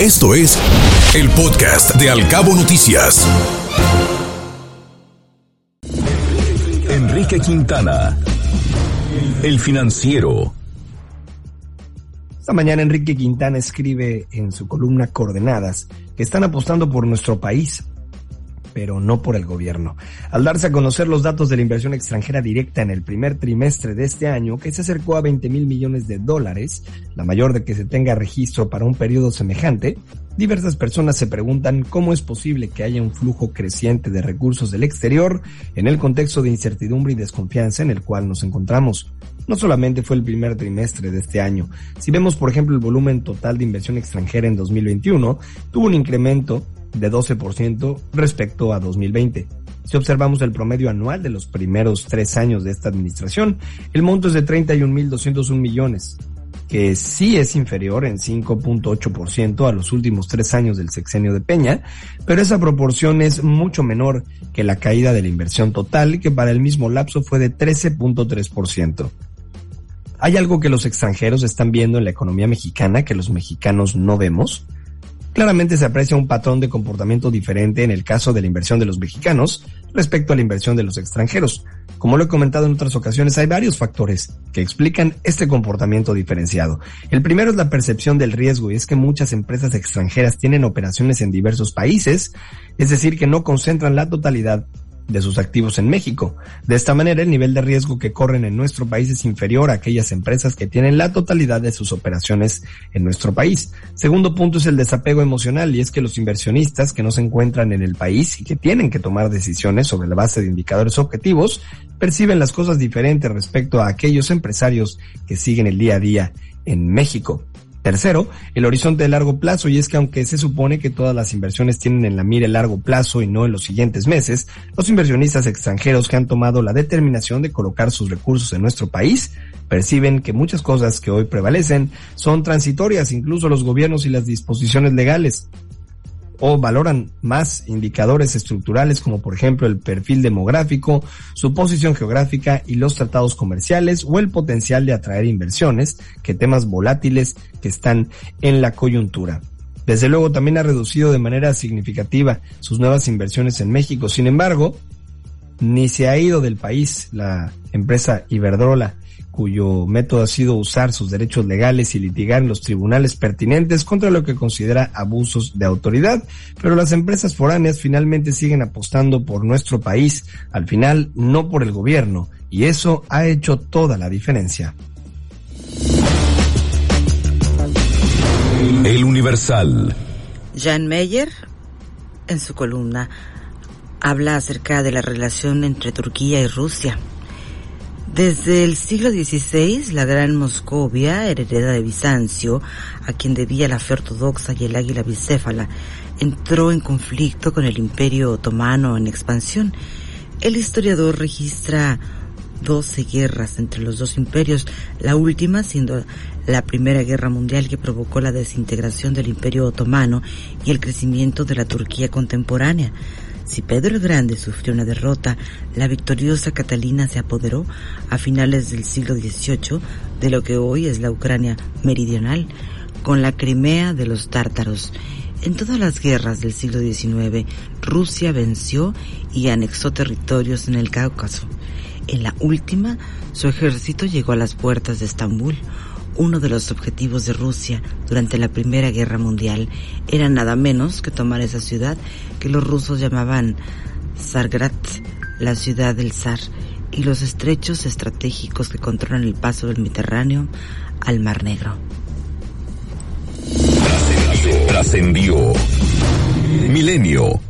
Esto es el podcast de Alcabo Noticias. Enrique Quintana, el financiero. Esta mañana Enrique Quintana escribe en su columna Coordenadas que están apostando por nuestro país pero no por el gobierno. Al darse a conocer los datos de la inversión extranjera directa en el primer trimestre de este año, que se acercó a 20 mil millones de dólares, la mayor de que se tenga registro para un periodo semejante, diversas personas se preguntan cómo es posible que haya un flujo creciente de recursos del exterior en el contexto de incertidumbre y desconfianza en el cual nos encontramos. No solamente fue el primer trimestre de este año. Si vemos, por ejemplo, el volumen total de inversión extranjera en 2021, tuvo un incremento de 12% respecto a 2020. Si observamos el promedio anual de los primeros tres años de esta administración, el monto es de 31.201 millones, que sí es inferior en 5.8% a los últimos tres años del sexenio de Peña, pero esa proporción es mucho menor que la caída de la inversión total, que para el mismo lapso fue de 13.3%. ¿Hay algo que los extranjeros están viendo en la economía mexicana que los mexicanos no vemos? Claramente se aprecia un patrón de comportamiento diferente en el caso de la inversión de los mexicanos respecto a la inversión de los extranjeros. Como lo he comentado en otras ocasiones, hay varios factores que explican este comportamiento diferenciado. El primero es la percepción del riesgo y es que muchas empresas extranjeras tienen operaciones en diversos países, es decir, que no concentran la totalidad de sus activos en México. De esta manera, el nivel de riesgo que corren en nuestro país es inferior a aquellas empresas que tienen la totalidad de sus operaciones en nuestro país. Segundo punto es el desapego emocional y es que los inversionistas que no se encuentran en el país y que tienen que tomar decisiones sobre la base de indicadores objetivos perciben las cosas diferentes respecto a aquellos empresarios que siguen el día a día en México. Tercero, el horizonte de largo plazo, y es que aunque se supone que todas las inversiones tienen en la mira el largo plazo y no en los siguientes meses, los inversionistas extranjeros que han tomado la determinación de colocar sus recursos en nuestro país perciben que muchas cosas que hoy prevalecen son transitorias, incluso los gobiernos y las disposiciones legales o valoran más indicadores estructurales como por ejemplo el perfil demográfico, su posición geográfica y los tratados comerciales o el potencial de atraer inversiones que temas volátiles que están en la coyuntura. Desde luego también ha reducido de manera significativa sus nuevas inversiones en México. Sin embargo, ni se ha ido del país la empresa Iberdrola cuyo método ha sido usar sus derechos legales y litigar en los tribunales pertinentes contra lo que considera abusos de autoridad, pero las empresas foráneas finalmente siguen apostando por nuestro país, al final no por el gobierno, y eso ha hecho toda la diferencia. El Universal. Jan Meyer, en su columna, habla acerca de la relación entre Turquía y Rusia. Desde el siglo XVI, la Gran Moscovia, heredera de Bizancio, a quien debía la fe ortodoxa y el águila bicéfala, entró en conflicto con el Imperio Otomano en expansión. El historiador registra 12 guerras entre los dos imperios, la última siendo la Primera Guerra Mundial que provocó la desintegración del Imperio Otomano y el crecimiento de la Turquía contemporánea. Si Pedro el Grande sufrió una derrota, la victoriosa Catalina se apoderó a finales del siglo XVIII de lo que hoy es la Ucrania meridional, con la Crimea de los tártaros. En todas las guerras del siglo XIX, Rusia venció y anexó territorios en el Cáucaso. En la última, su ejército llegó a las puertas de Estambul, uno de los objetivos de Rusia durante la Primera Guerra Mundial era nada menos que tomar esa ciudad que los rusos llamaban Sargrat, la ciudad del zar, y los estrechos estratégicos que controlan el paso del Mediterráneo al Mar Negro. Trascendió. Milenio.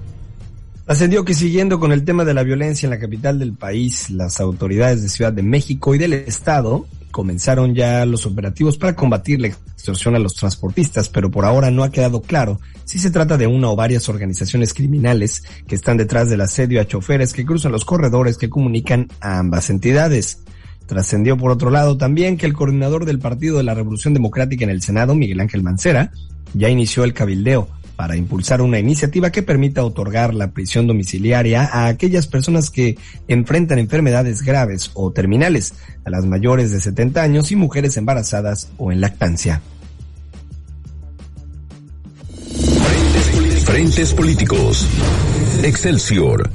Trascendió que siguiendo con el tema de la violencia en la capital del país, las autoridades de Ciudad de México y del Estado comenzaron ya los operativos para combatir la extorsión a los transportistas, pero por ahora no ha quedado claro si se trata de una o varias organizaciones criminales que están detrás del asedio a choferes que cruzan los corredores que comunican a ambas entidades. Trascendió por otro lado también que el coordinador del Partido de la Revolución Democrática en el Senado, Miguel Ángel Mancera, ya inició el cabildeo para impulsar una iniciativa que permita otorgar la prisión domiciliaria a aquellas personas que enfrentan enfermedades graves o terminales, a las mayores de 70 años y mujeres embarazadas o en lactancia. Frentes políticos. Excelsior.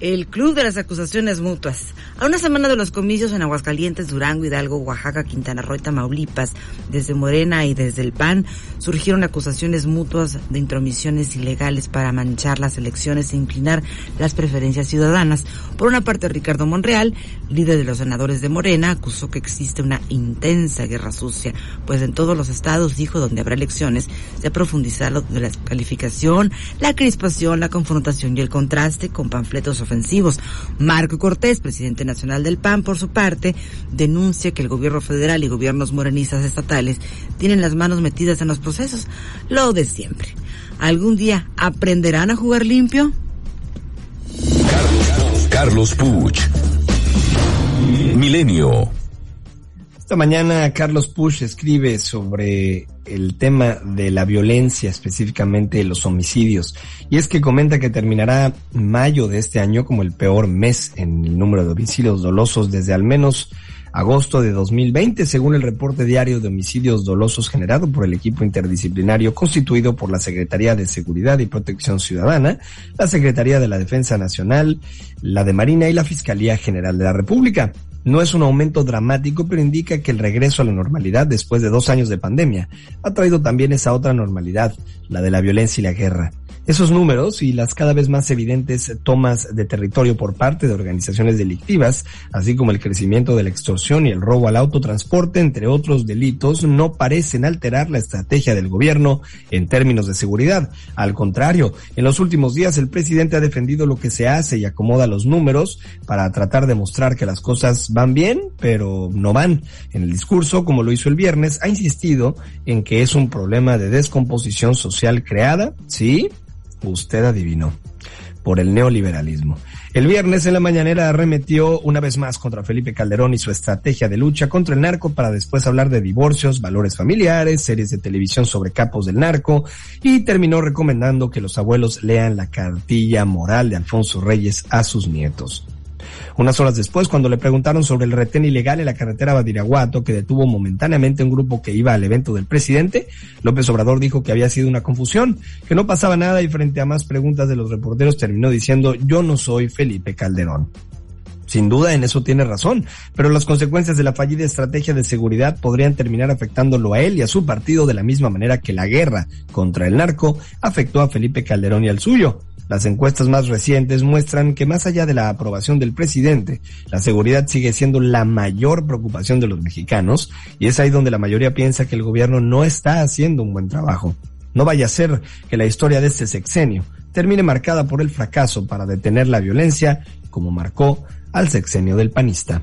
El Club de las Acusaciones Mutuas. A una semana de los comicios en Aguascalientes, Durango, Hidalgo, Oaxaca, Quintana Roo y Tamaulipas, desde Morena y desde el PAN, surgieron acusaciones mutuas de intromisiones ilegales para manchar las elecciones e inclinar las preferencias ciudadanas. Por una parte, Ricardo Monreal, líder de los senadores de Morena, acusó que existe una intensa guerra sucia, pues en todos los estados, dijo, donde habrá elecciones, se ha profundizado la calificación, la crispación, la confrontación y el contraste con panfletos Marco Cortés, presidente nacional del PAN, por su parte, denuncia que el gobierno federal y gobiernos morenistas estatales tienen las manos metidas en los procesos. Lo de siempre. ¿Algún día aprenderán a jugar limpio? Carlos Puch. Milenio. Esta mañana Carlos Push escribe sobre el tema de la violencia, específicamente los homicidios. Y es que comenta que terminará mayo de este año como el peor mes en el número de homicidios dolosos desde al menos agosto de 2020, según el reporte diario de homicidios dolosos generado por el equipo interdisciplinario constituido por la Secretaría de Seguridad y Protección Ciudadana, la Secretaría de la Defensa Nacional, la de Marina y la Fiscalía General de la República. No es un aumento dramático, pero indica que el regreso a la normalidad después de dos años de pandemia ha traído también esa otra normalidad, la de la violencia y la guerra. Esos números y las cada vez más evidentes tomas de territorio por parte de organizaciones delictivas, así como el crecimiento de la extorsión y el robo al autotransporte, entre otros delitos, no parecen alterar la estrategia del gobierno en términos de seguridad. Al contrario, en los últimos días el presidente ha defendido lo que se hace y acomoda los números para tratar de mostrar que las cosas van bien, pero no van. En el discurso, como lo hizo el viernes, ha insistido en que es un problema de descomposición social creada, sí, usted adivinó, por el neoliberalismo. El viernes en la mañanera arremetió una vez más contra Felipe Calderón y su estrategia de lucha contra el narco para después hablar de divorcios, valores familiares, series de televisión sobre capos del narco y terminó recomendando que los abuelos lean la cartilla moral de Alfonso Reyes a sus nietos. Unas horas después, cuando le preguntaron sobre el retén ilegal en la carretera Badiraguato que detuvo momentáneamente un grupo que iba al evento del presidente, López Obrador dijo que había sido una confusión, que no pasaba nada y frente a más preguntas de los reporteros terminó diciendo yo no soy Felipe Calderón. Sin duda en eso tiene razón, pero las consecuencias de la fallida estrategia de seguridad podrían terminar afectándolo a él y a su partido de la misma manera que la guerra contra el narco afectó a Felipe Calderón y al suyo. Las encuestas más recientes muestran que más allá de la aprobación del presidente, la seguridad sigue siendo la mayor preocupación de los mexicanos y es ahí donde la mayoría piensa que el gobierno no está haciendo un buen trabajo. No vaya a ser que la historia de este sexenio termine marcada por el fracaso para detener la violencia, como marcó al sexenio del panista.